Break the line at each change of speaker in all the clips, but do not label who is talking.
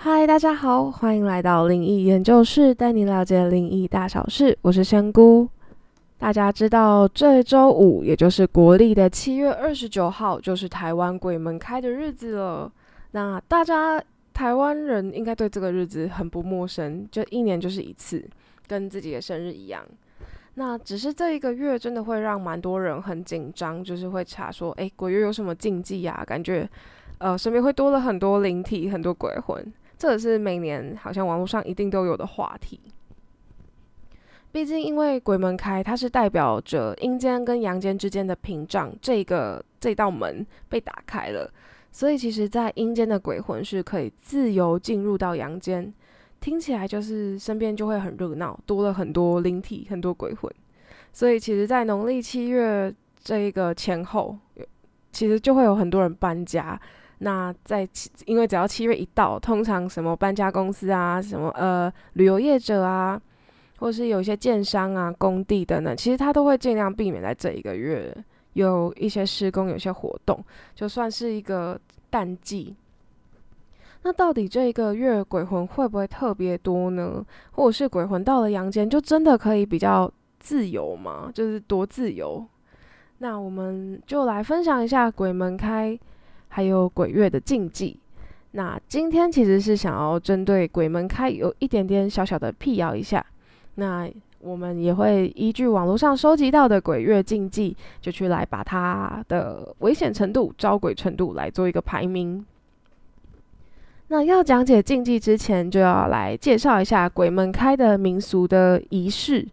嗨，大家好，欢迎来到灵异研究室，带你了解灵异大小事。我是仙姑。大家知道这周五，也就是国历的七月二十九号，就是台湾鬼门开的日子了。那大家台湾人应该对这个日子很不陌生，就一年就是一次，跟自己的生日一样。那只是这一个月真的会让蛮多人很紧张，就是会查说，诶，鬼月有什么禁忌呀？感觉，呃，身边会多了很多灵体，很多鬼魂。这也是每年好像网络上一定都有的话题。毕竟，因为鬼门开，它是代表着阴间跟阳间之间的屏障，这个这道门被打开了，所以其实，在阴间的鬼魂是可以自由进入到阳间。听起来就是身边就会很热闹，多了很多灵体，很多鬼魂。所以其实，在农历七月这一个前后，其实就会有很多人搬家。那在因为只要七月一到，通常什么搬家公司啊，什么呃旅游业者啊，或是有一些建商啊、工地等等，其实他都会尽量避免在这一个月有一些施工、有些活动，就算是一个淡季。那到底这一个月鬼魂会不会特别多呢？或者是鬼魂到了阳间就真的可以比较自由吗？就是多自由？那我们就来分享一下鬼门开还有鬼月的禁忌。那今天其实是想要针对鬼门开有一点点小小的辟谣一下。那我们也会依据网络上收集到的鬼月禁忌，就去来把它的危险程度、招鬼程度来做一个排名。那要讲解禁忌之前，就要来介绍一下鬼门开的民俗的仪式。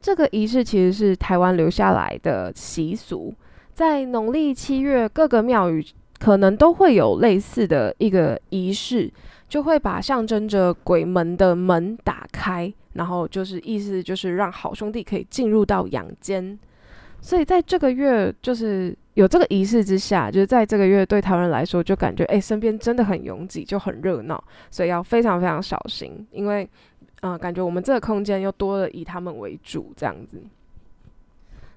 这个仪式其实是台湾留下来的习俗，在农历七月，各个庙宇可能都会有类似的一个仪式，就会把象征着鬼门的门打开，然后就是意思就是让好兄弟可以进入到阳间。所以在这个月，就是有这个仪式之下，就是在这个月对台湾人来说，就感觉哎，身边真的很拥挤，就很热闹，所以要非常非常小心，因为嗯，感觉我们这个空间又多了以他们为主这样子。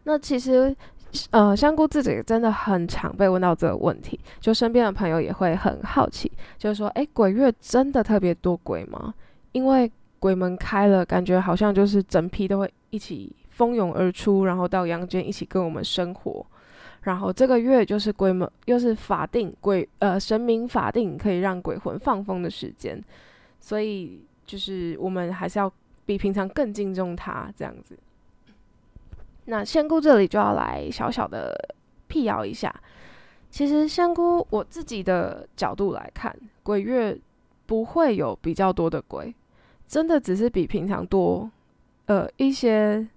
那其实呃，香菇自己真的很常被问到这个问题，就身边的朋友也会很好奇，就是说，哎，鬼月真的特别多鬼吗？因为鬼门开了，感觉好像就是整批都会一起。蜂拥而出，然后到阳间一起跟我们生活。然后这个月就是鬼门，又是法定鬼呃神明法定可以让鬼魂放风的时间，所以就是我们还是要比平常更敬重他这样子。那仙姑这里就要来小小的辟谣一下，其实仙姑我自己的角度来看，鬼月不会有比较多的鬼，真的只是比平常多呃一些。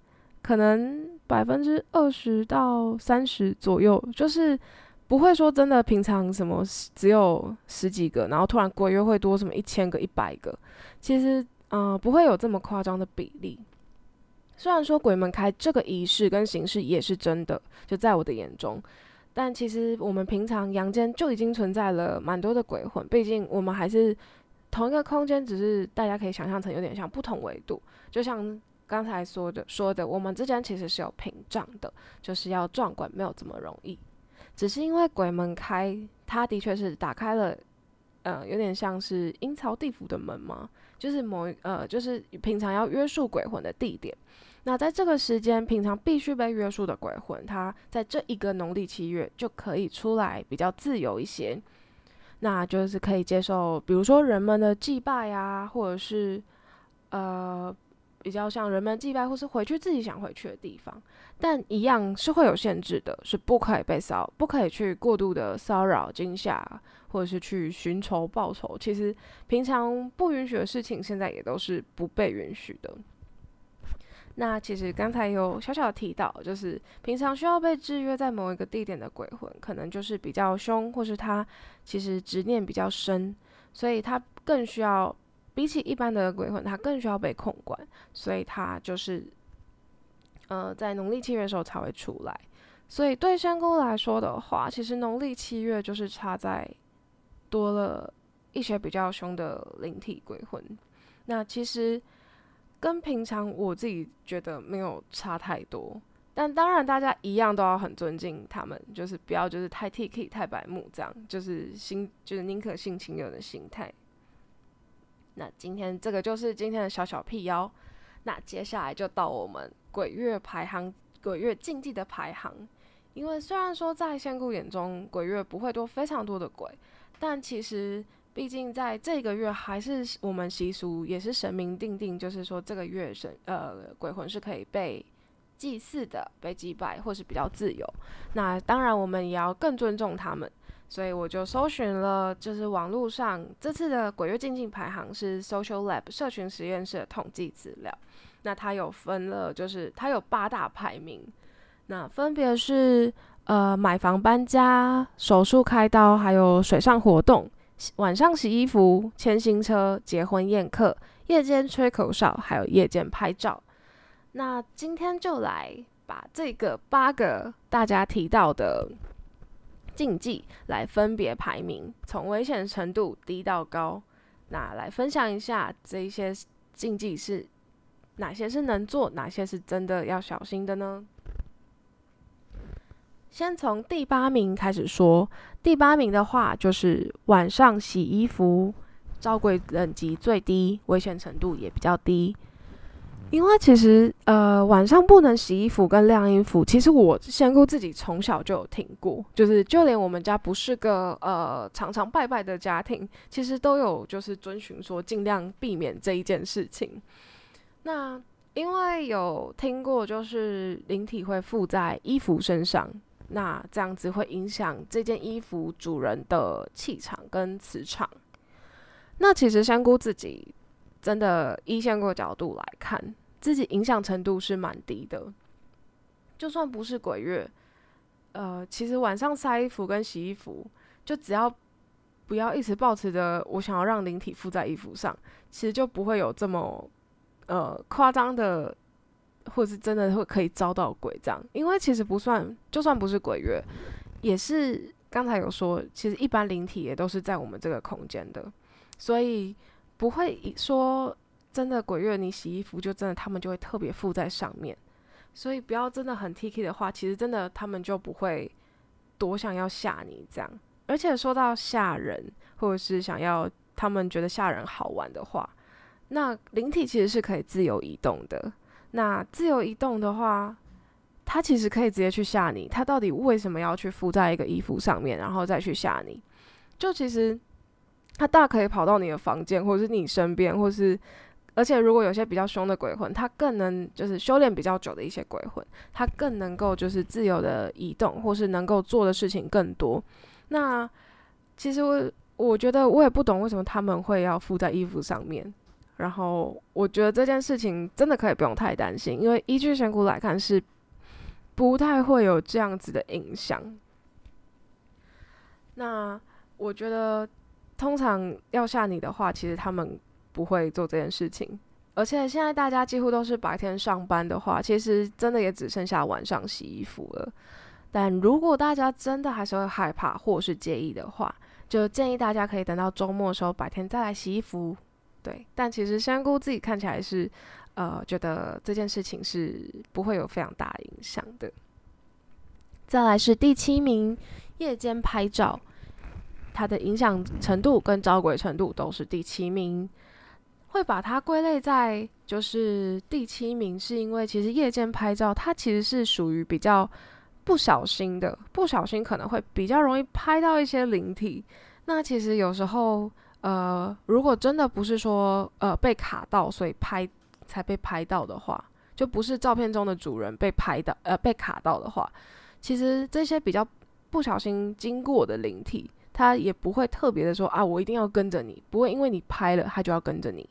可能百分之二十到三十左右，就是不会说真的平常什么只有十几个，然后突然鬼月会多什么一千个、一百个，其实嗯不会有这么夸张的比例。虽然说鬼门开这个仪式跟形式也是真的，就在我的眼中，但其实我们平常阳间就已经存在了蛮多的鬼魂，毕竟我们还是同一个空间，只是大家可以想象成有点像不同维度，就像。刚才说的说的，我们之间其实是有屏障的，就是要撞鬼没有这么容易。只是因为鬼门开，它的确是打开了，呃，有点像是阴曹地府的门嘛，就是某呃，就是平常要约束鬼魂的地点。那在这个时间，平常必须被约束的鬼魂，它在这一个农历七月就可以出来比较自由一些，那就是可以接受，比如说人们的祭拜啊，或者是呃。比较像人们祭拜或是回去自己想回去的地方，但一样是会有限制的，是不可以被骚，不可以去过度的骚扰、惊吓，或者是去寻仇报仇。其实平常不允许的事情，现在也都是不被允许的。那其实刚才有小小提到，就是平常需要被制约在某一个地点的鬼魂，可能就是比较凶，或是他其实执念比较深，所以他更需要。比起一般的鬼魂，他更需要被控管，所以他就是，呃，在农历七月的时候才会出来。所以对仙姑来说的话，其实农历七月就是差在多了一些比较凶的灵体鬼魂。那其实跟平常我自己觉得没有差太多，但当然大家一样都要很尊敬他们，就是不要就是太 T K 太白目这样，就是心就是宁可信其有的心态。那今天这个就是今天的小小辟谣。那接下来就到我们鬼月排行、鬼月禁忌的排行。因为虽然说在仙姑眼中鬼月不会多非常多的鬼，但其实毕竟在这个月还是我们习俗也是神明定定，就是说这个月神呃鬼魂是可以被祭祀的、被祭拜或是比较自由。那当然我们也要更尊重他们。所以我就搜寻了，就是网络上这次的鬼月禁忌排行是 Social Lab 社群实验室的统计资料。那它有分了，就是它有八大排名，那分别是呃买房搬家、手术开刀、还有水上活动、晚上洗衣服、牵新车、结婚宴客、夜间吹口哨，还有夜间拍照。那今天就来把这个八个大家提到的。禁忌来分别排名，从危险程度低到高。那来分享一下这些禁忌是哪些是能做，哪些是真的要小心的呢？先从第八名开始说，第八名的话就是晚上洗衣服，招鬼等级最低，危险程度也比较低。因为其实，呃，晚上不能洗衣服跟晾衣服，其实我仙姑自己从小就有听过，就是就连我们家不是个呃常常拜拜的家庭，其实都有就是遵循说尽量避免这一件事情。那因为有听过，就是灵体会附在衣服身上，那这样子会影响这件衣服主人的气场跟磁场。那其实香菇自己真的依仙姑角度来看。自己影响程度是蛮低的，就算不是鬼月，呃，其实晚上晒衣服跟洗衣服，就只要不要一直保持着我想要让灵体附在衣服上，其实就不会有这么呃夸张的，或者是真的会可以招到鬼这样。因为其实不算，就算不是鬼月，也是刚才有说，其实一般灵体也都是在我们这个空间的，所以不会说。真的鬼月，你洗衣服就真的他们就会特别附在上面，所以不要真的很 T K 的话，其实真的他们就不会多想要吓你这样。而且说到吓人，或者是想要他们觉得吓人好玩的话，那灵体其实是可以自由移动的。那自由移动的话，它其实可以直接去吓你。它到底为什么要去附在一个衣服上面，然后再去吓你？就其实它大可以跑到你的房间，或者是你身边，或是。而且，如果有些比较凶的鬼魂，他更能就是修炼比较久的一些鬼魂，他更能够就是自由的移动，或是能够做的事情更多。那其实我我觉得我也不懂为什么他们会要附在衣服上面。然后我觉得这件事情真的可以不用太担心，因为依据选股来看是不太会有这样子的影响。那我觉得通常要吓你的话，其实他们。不会做这件事情，而且现在大家几乎都是白天上班的话，其实真的也只剩下晚上洗衣服了。但如果大家真的还是会害怕或是介意的话，就建议大家可以等到周末的时候白天再来洗衣服。对，但其实香菇自己看起来是，呃，觉得这件事情是不会有非常大影响的。再来是第七名，夜间拍照，它的影响程度跟招鬼程度都是第七名。会把它归类在就是第七名，是因为其实夜间拍照，它其实是属于比较不小心的，不小心可能会比较容易拍到一些灵体。那其实有时候，呃，如果真的不是说呃被卡到，所以拍才被拍到的话，就不是照片中的主人被拍到，呃被卡到的话，其实这些比较不小心经过的灵体，他也不会特别的说啊，我一定要跟着你，不会因为你拍了，他就要跟着你。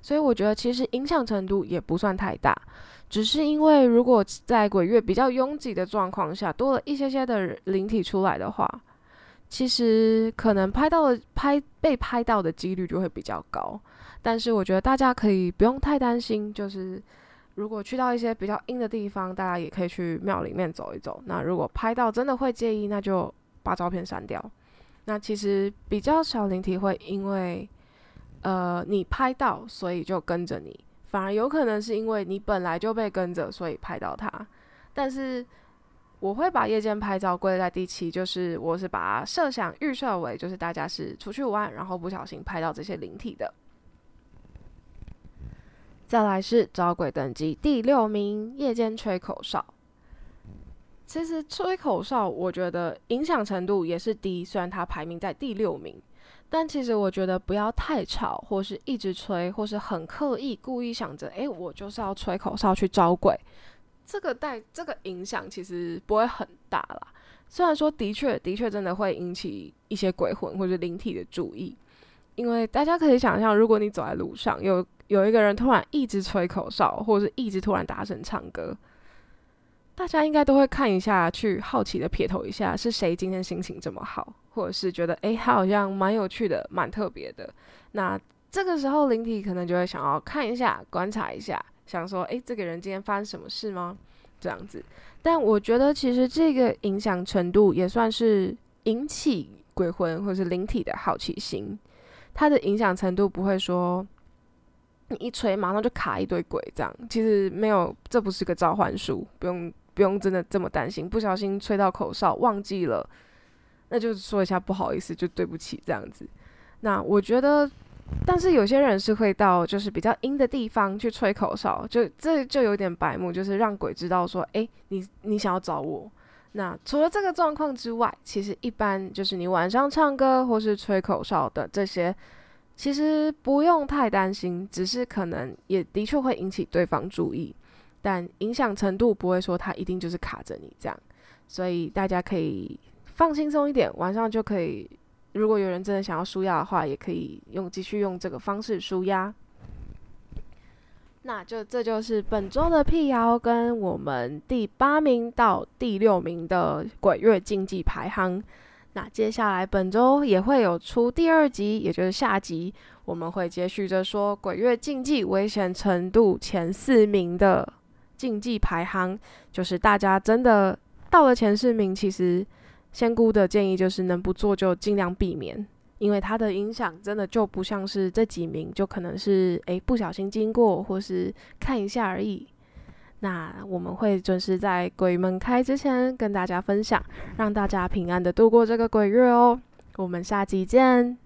所以我觉得其实影响程度也不算太大，只是因为如果在鬼月比较拥挤的状况下，多了一些些的灵体出来的话，其实可能拍到的拍被拍到的几率就会比较高。但是我觉得大家可以不用太担心，就是如果去到一些比较阴的地方，大家也可以去庙里面走一走。那如果拍到真的会介意，那就把照片删掉。那其实比较少灵体会因为。呃，你拍到，所以就跟着你，反而有可能是因为你本来就被跟着，所以拍到它。但是我会把夜间拍照归在第七，就是我是把设想预设为，就是大家是出去玩，然后不小心拍到这些灵体的。再来是招鬼等级第六名，夜间吹口哨。其实吹口哨，我觉得影响程度也是低，虽然它排名在第六名，但其实我觉得不要太吵，或是一直吹，或是很刻意、故意想着，诶，我就是要吹口哨去招鬼，这个带这个影响其实不会很大啦。虽然说的确的确真的会引起一些鬼魂或者灵体的注意，因为大家可以想象，如果你走在路上，有有一个人突然一直吹口哨，或者是一直突然大声唱歌。大家应该都会看一下，去好奇的撇头一下，是谁今天心情这么好，或者是觉得诶，他好像蛮有趣的，蛮特别的。那这个时候灵体可能就会想要看一下，观察一下，想说诶，这个人今天发生什么事吗？这样子。但我觉得其实这个影响程度也算是引起鬼魂或是灵体的好奇心，它的影响程度不会说。你一吹，马上就卡一堆鬼，这样其实没有，这不是个召唤术，不用不用真的这么担心。不小心吹到口哨，忘记了，那就是说一下不好意思，就对不起这样子。那我觉得，但是有些人是会到就是比较阴的地方去吹口哨，就这就有点白目，就是让鬼知道说，哎，你你想要找我。那除了这个状况之外，其实一般就是你晚上唱歌或是吹口哨的这些。其实不用太担心，只是可能也的确会引起对方注意，但影响程度不会说他一定就是卡着你这样，所以大家可以放轻松一点，晚上就可以。如果有人真的想要舒压的话，也可以用继续用这个方式舒压。那就这就是本周的辟谣跟我们第八名到第六名的鬼月竞技排行。那接下来本周也会有出第二集，也就是下集，我们会接续着说鬼月竞技危险程度前四名的竞技排行。就是大家真的到了前四名，其实仙姑的建议就是能不做就尽量避免，因为它的影响真的就不像是这几名，就可能是诶不小心经过或是看一下而已。那我们会准时在鬼门开之前跟大家分享，让大家平安的度过这个鬼月哦。我们下期见。